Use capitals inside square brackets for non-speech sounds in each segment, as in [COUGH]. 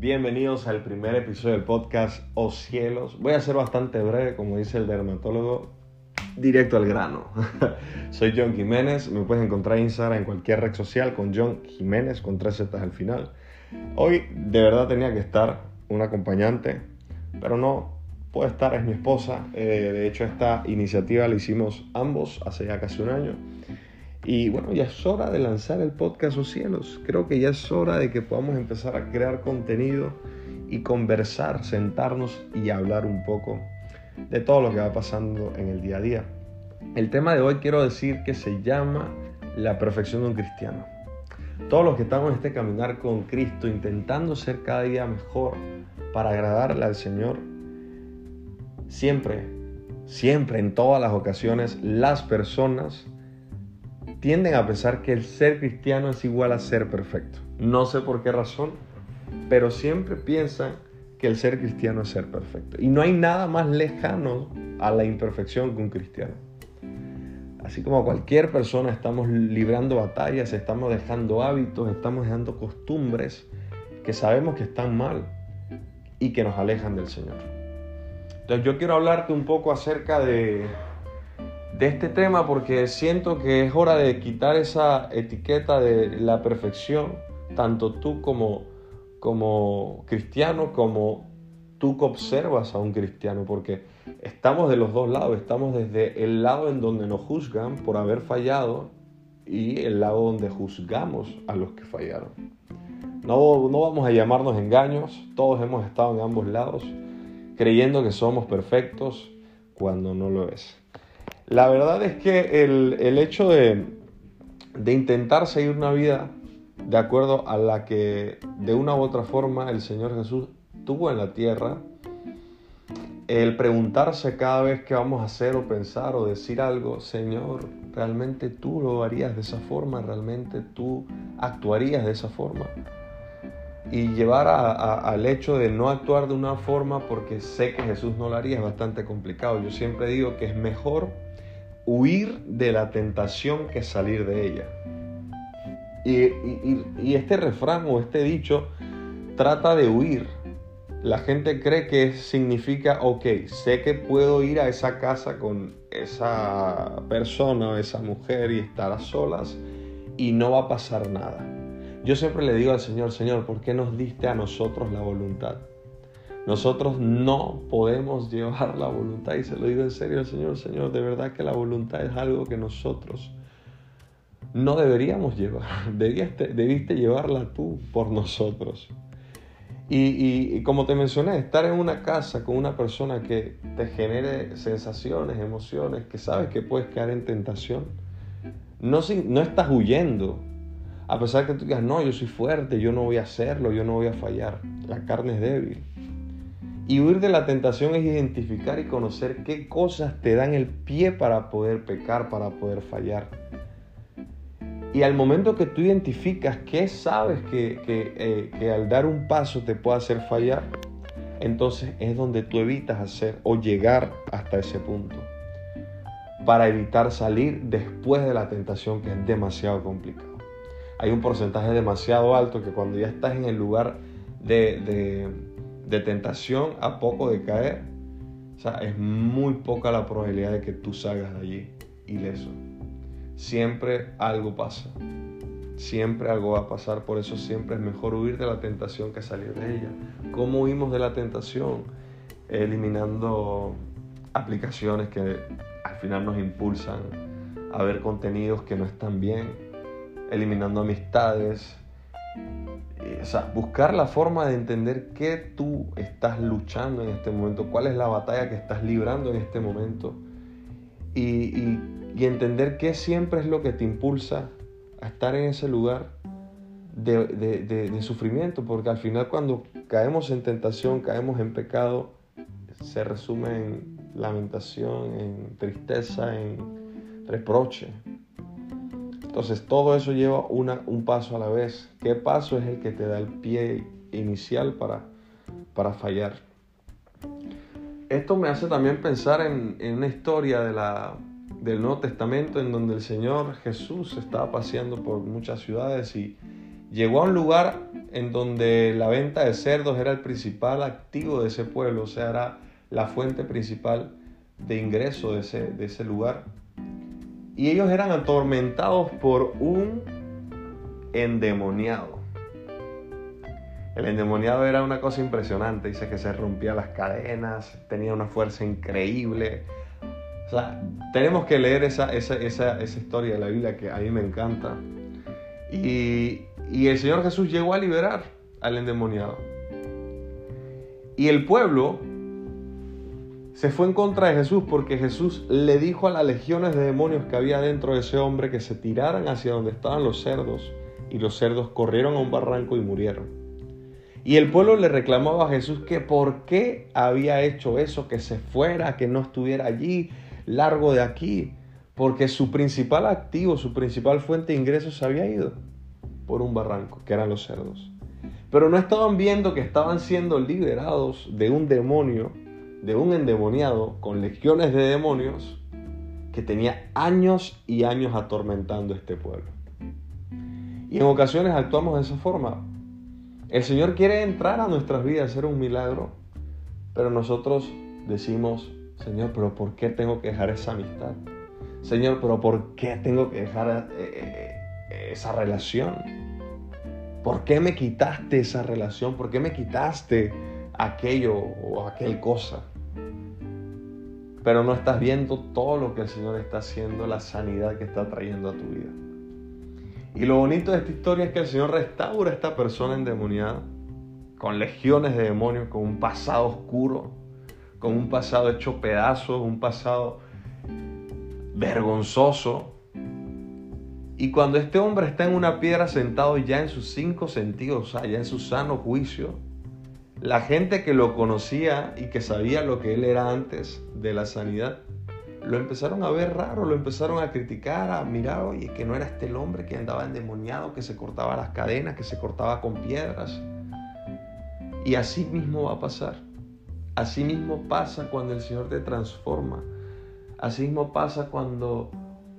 Bienvenidos al primer episodio del podcast O Cielos. Voy a ser bastante breve, como dice el dermatólogo, directo al grano. [LAUGHS] Soy John Jiménez, me puedes encontrar en Instagram en cualquier red social con John Jiménez con tres zetas al final. Hoy de verdad tenía que estar un acompañante, pero no puede estar, es mi esposa. Eh, de hecho, esta iniciativa la hicimos ambos hace ya casi un año. Y bueno, ya es hora de lanzar el podcast O Cielos. Creo que ya es hora de que podamos empezar a crear contenido y conversar, sentarnos y hablar un poco de todo lo que va pasando en el día a día. El tema de hoy quiero decir que se llama la perfección de un cristiano. Todos los que estamos en este caminar con Cristo, intentando ser cada día mejor para agradarle al Señor, siempre, siempre, en todas las ocasiones, las personas tienden a pensar que el ser cristiano es igual a ser perfecto. No sé por qué razón, pero siempre piensan que el ser cristiano es ser perfecto. Y no hay nada más lejano a la imperfección que un cristiano. Así como cualquier persona estamos librando batallas, estamos dejando hábitos, estamos dejando costumbres que sabemos que están mal y que nos alejan del Señor. Entonces yo quiero hablarte un poco acerca de de este tema porque siento que es hora de quitar esa etiqueta de la perfección, tanto tú como, como cristiano, como tú que observas a un cristiano, porque estamos de los dos lados, estamos desde el lado en donde nos juzgan por haber fallado y el lado donde juzgamos a los que fallaron. No, no vamos a llamarnos engaños, todos hemos estado en ambos lados, creyendo que somos perfectos cuando no lo es. La verdad es que el, hecho de, intentar seguir una vida de acuerdo a la que de una u otra forma el Señor Jesús tuvo en la tierra, el preguntarse cada vez que vamos a hacer o pensar o decir algo, Señor, ¿realmente tú lo harías de esa forma? ¿Realmente tú actuarías de esa forma? Y llevar al hecho de no actuar de una forma porque sé que Jesús no lo haría es bastante complicado. Yo siempre digo que es mejor huir de la tentación que salir de ella. Y, este refrán o este dicho trata de huir. La gente cree que significa, ok, sé que puedo ir a esa casa con esa persona o esa mujer y estar a solas y no va a pasar nada. Yo siempre le digo al Señor, Señor, ¿por qué nos diste a nosotros la voluntad? Nosotros no podemos llevar la voluntad, y se lo digo en serio al Señor, Señor, de verdad que la voluntad es algo que nosotros no deberíamos llevar, [LAUGHS] debiste, llevarla tú por nosotros. Y, y, como te mencioné, estar en una casa con una persona que te genere sensaciones, emociones, que sabes que puedes caer en tentación, no, no estás huyendo. A pesar que tú digas, no, yo soy fuerte, yo no voy a hacerlo, yo no voy a fallar. La carne es débil. Y huir de la tentación es identificar y conocer qué cosas te dan el pie para poder pecar, para poder fallar. Y al momento que tú identificas qué sabes que, que, eh, al dar un paso te puede hacer fallar, entonces es donde tú evitas hacer o llegar hasta ese punto. Para evitar salir después de la tentación que es demasiado complicado. Hay un porcentaje demasiado alto que cuando ya estás en el lugar de de tentación a poco de caer, o sea, es muy poca la probabilidad de que tú salgas de allí ileso. Siempre algo pasa. Siempre algo va a pasar, por eso siempre es mejor huir de la tentación que salir de ella. ¿Cómo huimos de la tentación? Eliminando aplicaciones que al final nos impulsan a ver contenidos que no están bien, eliminando amistades, o sea, buscar la forma de entender qué tú estás luchando en este momento, cuál es la batalla que estás librando en este momento y, entender qué siempre es lo que te impulsa a estar en ese lugar de, de, sufrimiento, porque al final cuando caemos en tentación, caemos en pecado, se resume en lamentación, en tristeza, en reproche. Entonces todo eso lleva un paso a la vez. ¿Qué paso es el que te da el pie inicial para, para fallar? Esto me hace también pensar en, una historia de del Nuevo Testamento en donde el Señor Jesús estaba paseando por muchas ciudades y, llegó a un lugar en donde la venta de cerdos era el principal activo de ese pueblo, o sea, era la fuente principal de ingreso de ese, de ese lugar. Y ellos eran atormentados por un endemoniado. El endemoniado era una cosa impresionante, dice que se rompía las cadenas, tenía una fuerza increíble. O sea, tenemos que leer esa, esa, esa, esa historia de la Biblia que a mí me encanta. Y, y el Señor Jesús llegó a liberar al endemoniado. Y el pueblo se fue en contra de Jesús porque Jesús le dijo a las legiones de demonios que había dentro de ese hombre que se tiraran hacia donde estaban los cerdos y los cerdos corrieron a un barranco y murieron. Y el pueblo le reclamaba a Jesús que por qué había hecho eso, que se fuera, que no estuviera allí, largo de aquí, porque su principal activo, su principal fuente de ingresos había ido por un barranco, que eran los cerdos. Pero no estaban viendo que estaban siendo liberados de un demonio de un endemoniado con legiones de demonios que tenía años y años atormentando este pueblo. Y en ocasiones actuamos de esa forma. El Señor quiere entrar a nuestras vidas, hacer un milagro, pero nosotros decimos, Señor, pero ¿por qué tengo que dejar esa amistad? Señor, pero ¿por qué tengo que dejar eh, eh, esa relación? ¿Por qué me quitaste esa relación? ¿Por qué me quitaste aquello o aquel cosa. Pero no estás viendo todo lo que el Señor está haciendo, la sanidad que está trayendo a tu vida. Y lo bonito de esta historia es que el Señor restaura a esta persona endemoniada, con legiones de demonios, con un pasado oscuro, con un pasado hecho pedazos, un pasado vergonzoso. Y cuando este hombre está en una piedra sentado ya en sus cinco sentidos, ya en su sano juicio, la gente que lo conocía y que sabía lo que él era antes de la sanidad, lo empezaron a ver raro, lo empezaron a criticar, a mirar, oye, que no era este el hombre que andaba endemoniado, que se cortaba las cadenas, que se cortaba con piedras. Y así mismo va a pasar. Así mismo pasa cuando el Señor te transforma. Así mismo pasa cuando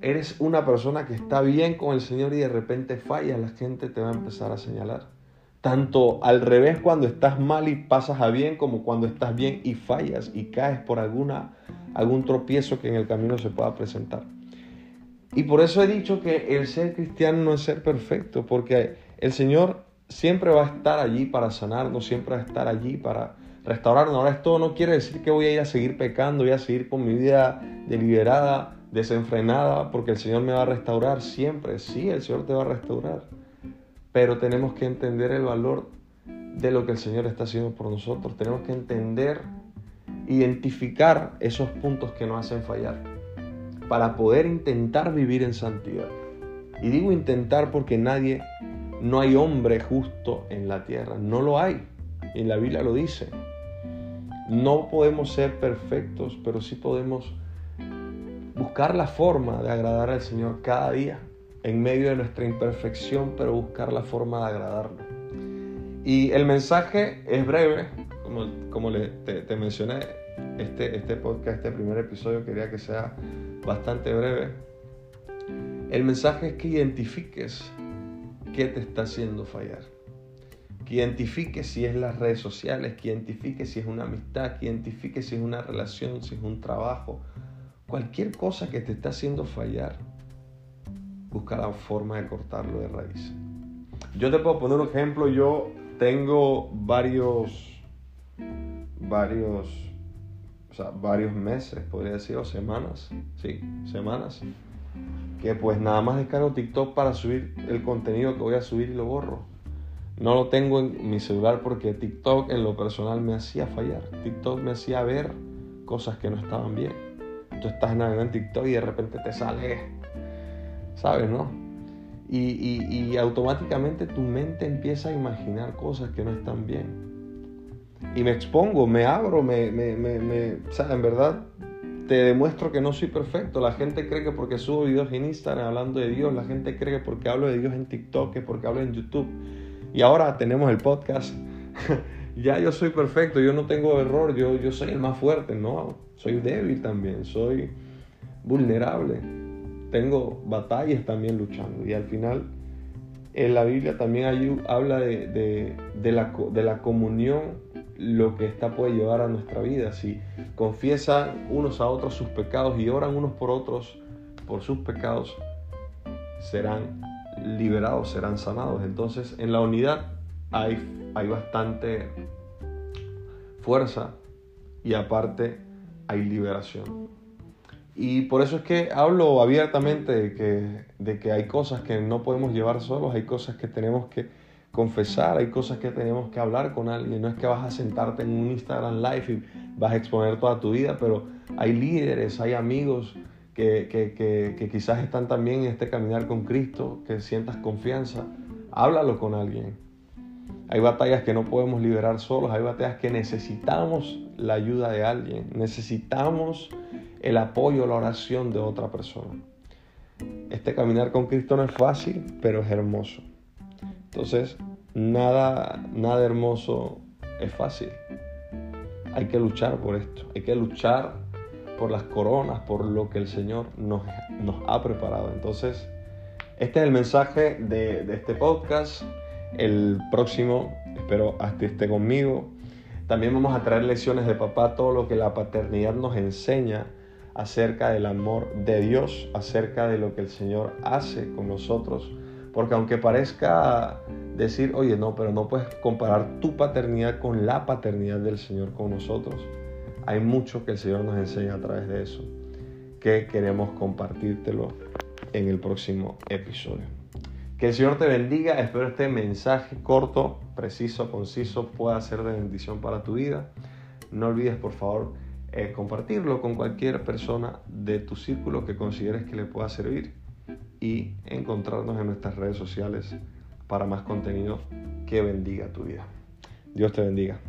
eres una persona que está bien con el Señor y de repente falla, la gente te va a empezar a señalar. Tanto al revés cuando estás mal y pasas a bien, como cuando estás bien y fallas y caes por alguna, algún tropiezo que en el camino se pueda presentar. Y por eso he dicho que el ser cristiano no es ser perfecto, porque el Señor siempre va a estar allí para sanarnos, siempre va a estar allí para restaurarnos. Ahora esto no quiere decir que voy a ir a seguir pecando, voy a seguir con mi vida deliberada, desenfrenada, porque el Señor me va a restaurar siempre. Sí, el Señor te va a restaurar pero tenemos que entender el valor de lo que el Señor está haciendo por nosotros. Tenemos que entender, identificar esos puntos que nos hacen fallar para poder intentar vivir en santidad. Y digo intentar porque nadie, no hay hombre justo en la tierra, no lo hay. Y la Biblia lo dice. No podemos ser perfectos, pero sí podemos buscar la forma de agradar al Señor cada día en medio de nuestra imperfección, pero buscar la forma de agradarlo. Y el mensaje es breve, como, como te, mencioné, este, este podcast, este primer episodio quería que sea bastante breve. El mensaje es que identifiques qué te está haciendo fallar. Que identifiques si es las redes sociales, que identifiques si es una amistad, que identifiques si es una relación, si es un trabajo. Cualquier cosa que te está haciendo fallar busca la forma de cortarlo de raíz. Yo te puedo poner un ejemplo, yo tengo varios, varios, o sea, varios meses, podría decir, o semanas, sí, semanas, que pues nada más descargo TikTok para subir el contenido que voy a subir y lo borro. No lo tengo en mi celular porque TikTok en lo personal me hacía fallar. TikTok me hacía ver cosas que no estaban bien. Tú estás navegando en TikTok y de repente te sale ¿sabes? ¿No? Y, automáticamente tu mente empieza a imaginar cosas que no están bien. Y me expongo, me abro, me, me, me, sea, en verdad te demuestro que no soy perfecto. La gente cree que porque subo videos en Instagram hablando de Dios, la gente cree que porque hablo de Dios en TikTok, que porque hablo en YouTube. Y ahora tenemos el podcast. [LAUGHS] ya yo soy perfecto, yo no tengo error, yo, yo soy el más fuerte, no, soy débil también, soy vulnerable tengo batallas también luchando y al final en la Biblia también habla de, la, de la comunión, lo que esta puede llevar a nuestra vida. Si confiesan unos a otros sus pecados y oran unos por otros por sus pecados, serán liberados, serán sanados. Entonces, en la unidad hay, hay bastante fuerza y aparte hay liberación. Y por eso es que hablo abiertamente de que, de que hay cosas que no podemos llevar solos, hay cosas que tenemos que confesar, hay cosas que tenemos que hablar con alguien. No es que vas a sentarte en un Instagram Live y vas a exponer toda tu vida, pero hay líderes, hay amigos que, que, que, que quizás están también en este caminar con Cristo, que sientas confianza. Háblalo con alguien. Hay batallas que no podemos liberar solos, hay batallas que necesitamos la ayuda de alguien, necesitamos el apoyo, la oración de otra persona. Este caminar con Cristo no es fácil, pero es hermoso. Entonces, nada, nada hermoso es fácil. Hay que luchar por esto, hay que luchar por las coronas, por lo que el Señor nos, ha preparado. Entonces, este es el mensaje de este podcast. El próximo, espero hasta esté conmigo. También vamos a traer lecciones de papá, todo lo que la paternidad nos enseña acerca del amor de Dios, acerca de lo que el Señor hace con nosotros. Porque aunque parezca decir, oye, no, pero no puedes comparar tu paternidad con la paternidad del Señor con nosotros, hay mucho que el Señor nos enseña a través de eso, que queremos compartírtelo en el próximo episodio. Que el Señor te bendiga. Espero este mensaje corto, preciso, conciso pueda ser de bendición para tu vida. No olvides, por favor, eh, compartirlo con cualquier persona de tu círculo que consideres que le pueda servir y encontrarnos en nuestras redes sociales para más contenido que bendiga tu vida. Dios te bendiga.